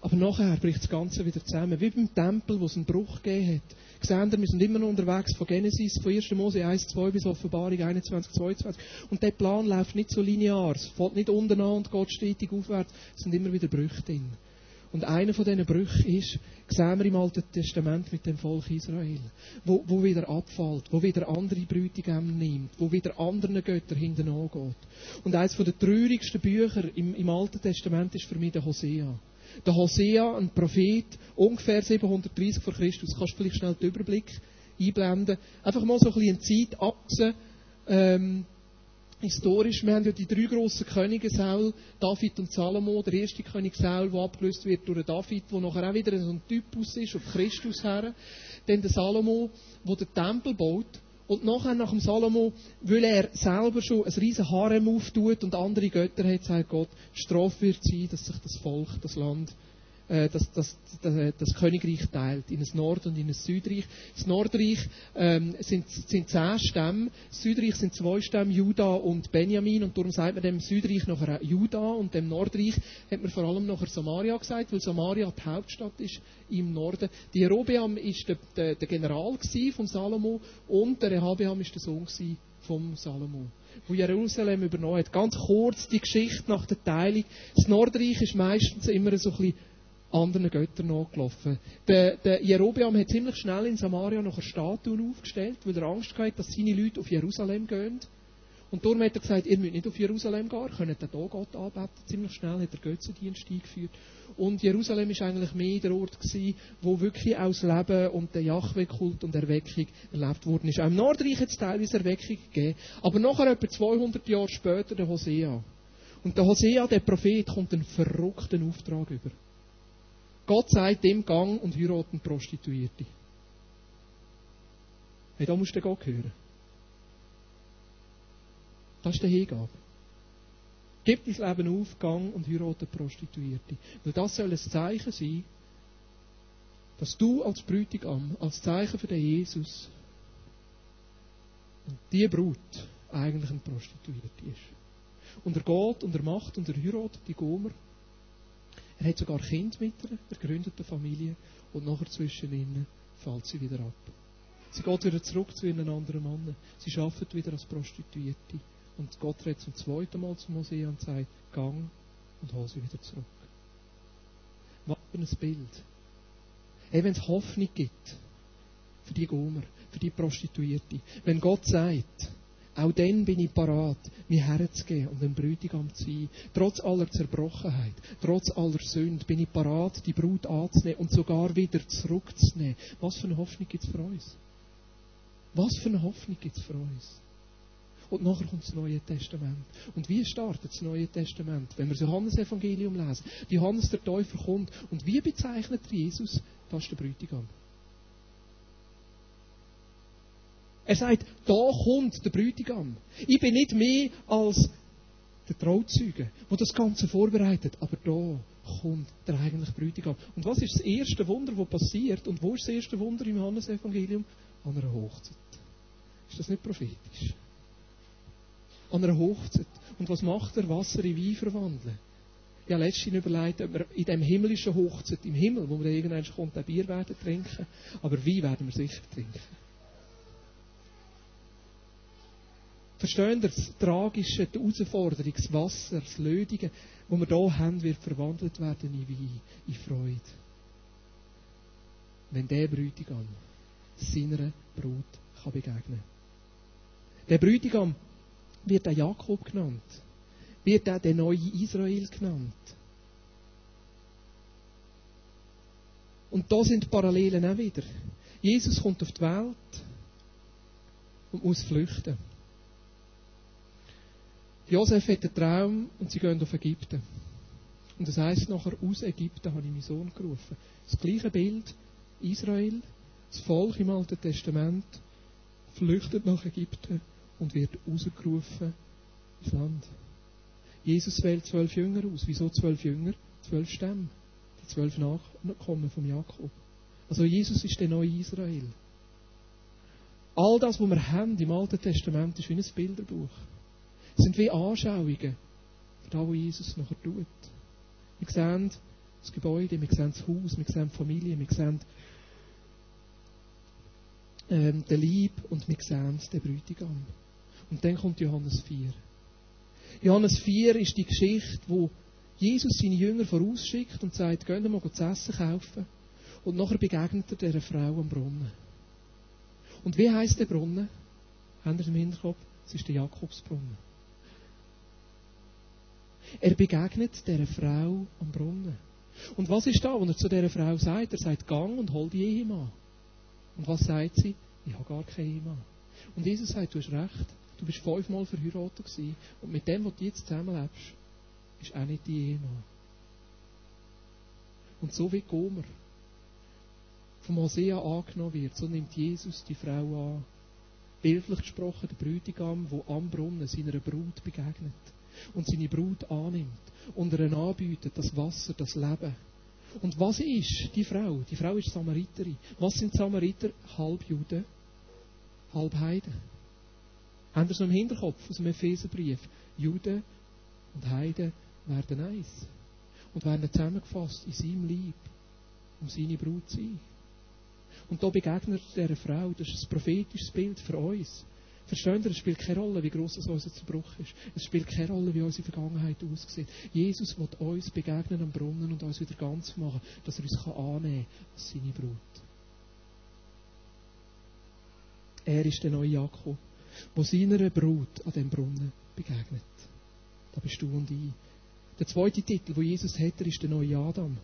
Aber nachher bricht das Ganze wieder zusammen. Wie beim Tempel, wo es einen Bruch gegeben hat. Seht ihr, wir sind immer noch unterwegs von Genesis, von 1. Mose 1, 2 bis Offenbarung 21, 22. Und der Plan läuft nicht so linear. Es fällt nicht unten an und geht stetig aufwärts. Es sind immer wieder Brüche drin. Und einer von diesen Brüchen ist, sehen wir im Alten Testament mit dem Volk Israel, wo, wo wieder abfällt, wo wieder andere Brütigämme nimmt, wo wieder anderen Götter hinten angeht. Und eines der traurigsten Bücher im, im Alten Testament ist für mich der Hosea. Der Hosea, ein Prophet, ungefähr 730 vor Christus. Kannst du vielleicht schnell den Überblick einblenden? Einfach mal so ein bisschen Zeitachse. Ähm, historisch, wir haben ja die drei grossen Könige, Saul, David und Salomo. Der erste König Saul, der abgelöst wird durch David, der nachher auch wieder so ein Typus ist, auf Christus her. Dann der Salomo, der den Tempel baut. Und nachher, nach dem Salomo, weil er selber schon ein riesen Harem auftut und andere Götter hat, sagt Gott, Strafe wird sein, dass sich das Volk, das Land äh, das, das, das, äh, das, Königreich teilt in ein Nord- und in ein Südreich. Das Nordreich ähm, sind, sind zehn Stämme, das Südreich sind zwei Stämme, Juda und Benjamin, und darum sagt man dem Südreich nachher Juda und dem Nordreich hat man vor allem nachher Samaria gesagt, weil Samaria die Hauptstadt ist im Norden. Die Jerobeam ist der, der, der General von Salomo und der Rehabeam ist der Sohn vom Salomo, wo Jerusalem übernommen hat. Ganz kurz die Geschichte nach der Teilung. Das Nordreich ist meistens immer so ein bisschen anderen Göttern nachgelaufen. Der, der Jerobeam hat ziemlich schnell in Samaria noch eine Statue aufgestellt, weil er Angst hatte, dass seine Leute auf Jerusalem gehen. Und darum hat er gesagt, ihr müsst nicht auf Jerusalem gehen, ihr könnt hier Gott anbeten. Ziemlich schnell hat er Götzendienst eingeführt. Und Jerusalem ist eigentlich mehr der Ort gewesen, wo wirklich aus Leben und der Jahwe-Kult und Erweckung erlebt worden ist. Auch im Nordreich hat es teilweise Erweckung gegeben. Aber nachher, etwa 200 Jahre später, der Hosea. Und der Hosea, der Prophet, kommt einen verrückten Auftrag über. Gott sagt dem Gang und heiraten Prostituierte. Hey, da musst du Gott hören. Das ist der Hingabe. Gib dein Leben auf, gang und heirate Prostituierte. Weil das soll ein Zeichen sein, dass du als Brütigam, als Zeichen für den Jesus und die Brut eigentlich ein Prostituierte ist. Und er geht und er macht und er heiratet die Gomer er hat sogar Kind mit ihr, er gründet eine Familie und nachher zwischen ihnen fällt sie wieder ab. Sie geht wieder zurück zu ihren anderen Mann. Sie arbeitet wieder als Prostituierte. Und Gott redet zum zweiten Mal zu Mose und sagt, gang und hol sie wieder zurück. Was für ein Bild. Eben wenn es Hoffnung gibt für die Gomer, für die Prostituierte. Wenn Gott sagt, auch dann bin ich parat, mich herzugeben und ein Bräutigam zu sein. Trotz aller Zerbrochenheit, trotz aller Sünde bin ich parat, die Brut anzunehmen und sogar wieder zurückzunehmen. Was für eine Hoffnung gibt es für uns? Was für eine Hoffnung gibt es für uns? Und nachher kommt das Neue Testament. Und wie startet das Neue Testament? Wenn wir das Johannes-Evangelium lesen. Johannes der Täufer kommt. Und wie bezeichnet Jesus? Das ist der Bräutigam. Er sagt, da kommt der Bräutigam. Ich bin nicht mehr als der Trauzeuge, der das Ganze vorbereitet. Aber da kommt der eigentliche Bräutigam. Und was ist das erste Wunder, das passiert? Und wo ist das erste Wunder im Johannes-Evangelium? An einer Hochzeit. Ist das nicht prophetisch? An einer Hochzeit. Und was macht er? Wasser in Wein verwandeln. Ich habe letztens überlegt, ob wir in dem himmlischen Hochzeit, im Himmel, wo wir irgendwann kommt, ein Bier werden trinken, aber Wein werden wir sicher trinken. Verstehen ihr das Tragische, die Herausforderung, das Wasser, das Lödige, das wir hier haben, wird verwandelt werden in Wein, in Freude. Wenn der Bräutigam seiner Brut kann begegnen Der Bräutigam wird auch Jakob genannt, wird auch der neue Israel genannt. Und da sind Parallelen auch wieder. Jesus kommt auf die Welt und muss flüchten. Josef hat einen Traum und sie gehen auf Ägypten. Und das heisst nachher, aus Ägypten habe ich meinen Sohn gerufen. Das gleiche Bild, Israel, das Volk im Alten Testament, flüchtet nach Ägypten und wird rausgerufen ins Land. Jesus wählt zwölf Jünger aus. Wieso zwölf Jünger? Zwölf Stämme. Die zwölf Nachkommen von Jakob. Also Jesus ist der neue Israel. All das, was wir haben im Alten Testament, ist wie ein Bilderbuch sind wie Anschauungen für das, was Jesus nachher tut. Wir sehen das Gebäude, wir sehen das Haus, wir sehen die Familie, wir sehen ähm, den Lieb und wir sehen den Bräutigam. Und dann kommt Johannes 4. Johannes 4 ist die Geschichte, wo Jesus seine Jünger vorausschickt und sagt, gehen wir mal zu essen kaufen. Und nachher begegnet er dieser Frau am Brunnen. Und wie heißt der Brunnen? Haben Sie im Hinterkopf? Es ist der Jakobsbrunnen. Er begegnet der Frau am Brunnen. Und was ist da, wenn er zu dieser Frau sagt? Er sagt, gang und hol die Ehemann. Und was sagt sie? Ich habe gar keinen Ehemann. Und Jesus sagt, du hast recht. Du bist fünfmal verheiratet gewesen. Und mit dem, was du jetzt zusammenlebst, ist auch nicht die Ehemann. Und so wie Gomer vom Hosea angenommen wird, so nimmt Jesus die Frau an. Bildlich gesprochen, der Bräutigam, der am Brunnen seiner Brut begegnet und seine Brut annimmt und ihr anbietet, das Wasser, das Leben. Und was ist die Frau? Die Frau ist Samariterin. Was sind Samariter? Halb Juden, halb Heiden. Haben Sie es noch im Hinterkopf aus dem Epheserbrief? Juden und Heiden werden eins. Und werden zusammengefasst in seinem Lieb, um seine Brut zu sein. Und da begegnet er dieser Frau, das ist ein prophetisches Bild für uns. Verstehen Sie, es spielt keine Rolle, wie groß unser Zerbruch ist. Es spielt keine Rolle, wie unsere Vergangenheit aussieht. Jesus wird uns begegnen am Brunnen und uns wieder ganz machen, dass er uns annehmen kann als seine Brut. Er ist der neue Jakob, der seiner Brut an dem Brunnen begegnet. Da bist du und ich. Der zweite Titel, wo Jesus hat, ist der neue Adam.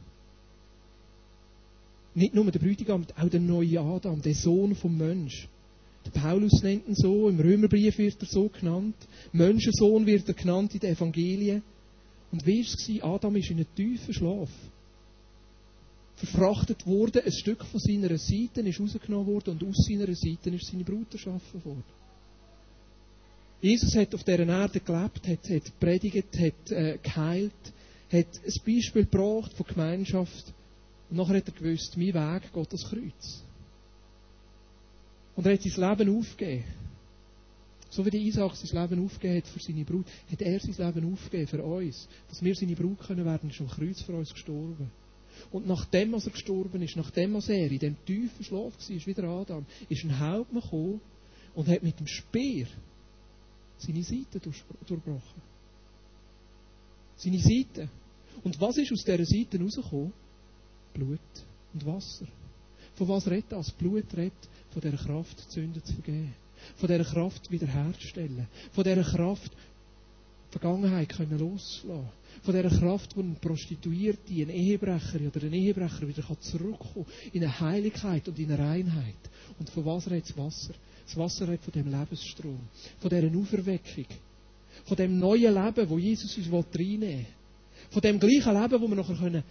Nicht nur der Bräutigam, auch der neue Adam, der Sohn vom Mensch. Der Paulus nennt ihn so, im Römerbrief wird er so genannt. Menschensohn wird er genannt in den Evangelien. Und wie war es? Adam ist in einen tiefen Schlaf. Verfrachtet worden, ein Stück von seiner Seite ist rausgenommen worden und aus seiner Seite ist seine Brut erschaffen worden. Jesus hat auf dieser Erde gelebt, hat, hat predigt, hat äh, geheilt, hat ein Beispiel gebracht von Gemeinschaft. Und nachher hat er gewusst, mein Weg geht das Kreuz. Und er hat sein Leben aufgegeben. So wie der Isaac sein Leben aufgegeben hat für seine Brut, hat er sein Leben aufgegeben für uns. Dass wir seine Brut können werden, ist am Kreuz für uns gestorben. Und nachdem er gestorben ist, nachdem er in dem tiefen Schlaf war, wie der Adam, ist ein Hauptmann gekommen und hat mit dem Speer seine Seite durchbrochen. Seine Seite. Und was ist aus dieser Seite rausgekommen? Blut und Wasser. Von was redet das? Blut redet von dieser Kraft, Sünden zu vergeben. Von dieser Kraft wiederherzustellen. Von dieser Kraft, die Vergangenheit können loslassen. Von dieser Kraft, wo ein Prostituierte, ein Ehebrecher oder ein Ehebrecher wieder zurückkommen kann in eine Heiligkeit und in eine Reinheit. Und von was redet das Wasser? Das Wasser redet von dem Lebensstrom, von dieser Auferweckung, von dem neuen Leben, wo Jesus uns reinnehmen will. Von dem gleichen Leben, wo wir nachher können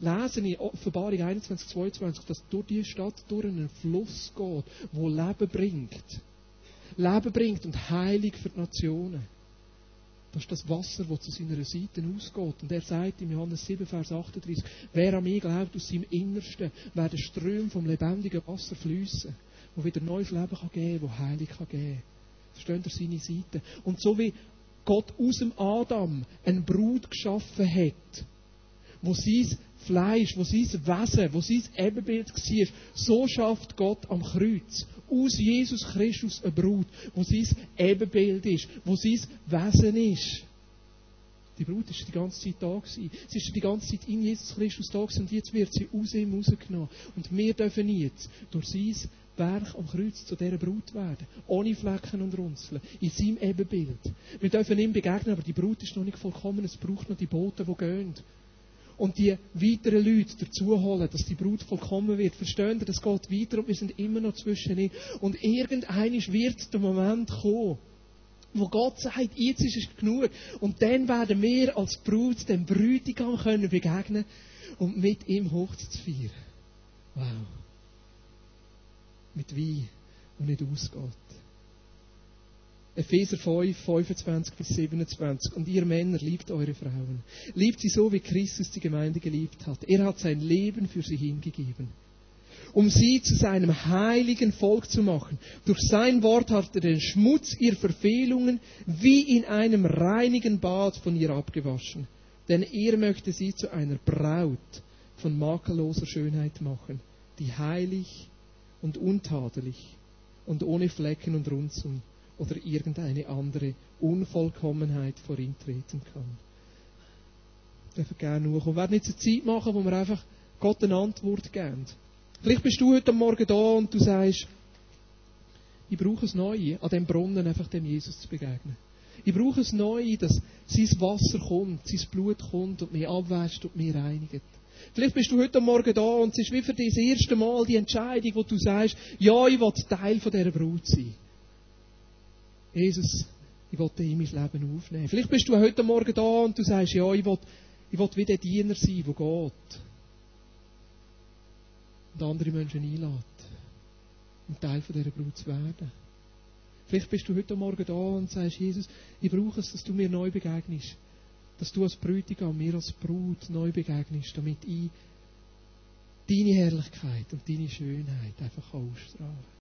lesen in Offenbarung 21, 22, dass durch die Stadt durch einen Fluss geht, wo Leben bringt. Leben bringt und Heilig für die Nationen. Das ist das Wasser, das zu seiner Seite ausgeht. Und er sagt in Johannes 7, Vers 38, wer an mich glaubt, aus seinem Innersten werden Ströme vom lebendigen Wasser fließen, wo wieder neues Leben kann geben kann, wo Heilig kann geben kann. Versteht ihr seine Seite? Und so wie Gott aus dem Adam eine Brut geschaffen hat, wo sein Fleisch, wo sein Wesen, wo sein Ebenbild war, so schafft Gott am Kreuz aus Jesus Christus eine Brut, wo sein Ebenbild ist, wo sein Wesen ist. Die Brut ist die ganze Zeit da gewesen. Sie ist die ganze Zeit in Jesus Christus da gewesen und jetzt wird sie aus ihm rausgenommen. Und wir dürfen jetzt durch sein Werk am Kreuz zu dieser Brut werden. Ohne Flecken und Runzeln. In seinem Ebenbild. Wir dürfen ihm begegnen, aber die Brut ist noch nicht vollkommen. Es braucht noch die Boten, die gehen und die weiteren Leute dazu holen, dass die Brut vollkommen wird. Verstehen ihr, das geht weiter und wir sind immer noch zwischen ihnen. Und irgendeinisch wird der Moment kommen, wo Gott sagt, jetzt ist es genug. Und dann werden wir als Brut dem Brütigam können begegnen und mit ihm Hochzeit feiern. Wow. Mit Wein, der nicht ausgeht. Epheser 5, 25 bis 27. Und ihr Männer, liebt eure Frauen. Liebt sie so, wie Christus die Gemeinde geliebt hat. Er hat sein Leben für sie hingegeben. Um sie zu seinem heiligen Volk zu machen. Durch sein Wort hat er den Schmutz ihrer Verfehlungen wie in einem reinigen Bad von ihr abgewaschen. Denn er möchte sie zu einer Braut von makelloser Schönheit machen, die heilig und untadelig und ohne Flecken und Runzeln oder irgendeine andere Unvollkommenheit vor ihm treten kann. Ich darf gerne kommen. Wir werden jetzt eine Zeit machen, wo wir einfach Gott eine Antwort geben. Vielleicht bist du heute Morgen da und du sagst, ich brauche es neu, an dem Brunnen einfach dem Jesus zu begegnen. Ich brauche es neu, dass sein Wasser kommt, sein Blut kommt und mich abwäscht und mich reinigt. Vielleicht bist du heute Morgen da und es ist wie für dich das erste Mal die Entscheidung, wo du sagst, ja, ich will Teil von dieser Brut sein. Jesus, ich will in mein Leben aufnehmen. Vielleicht bist du heute Morgen da und du sagst, ja, ich will, ich will wie der Diener sein, der geht. Und andere Menschen einlädt, um Teil von dieser Brut zu werden. Vielleicht bist du heute Morgen da und sagst, Jesus, ich brauche es, dass du mir neu begegnest. Dass du als Bräutigam mir als Brut neu begegnest, damit ich deine Herrlichkeit und deine Schönheit einfach ausstrahlen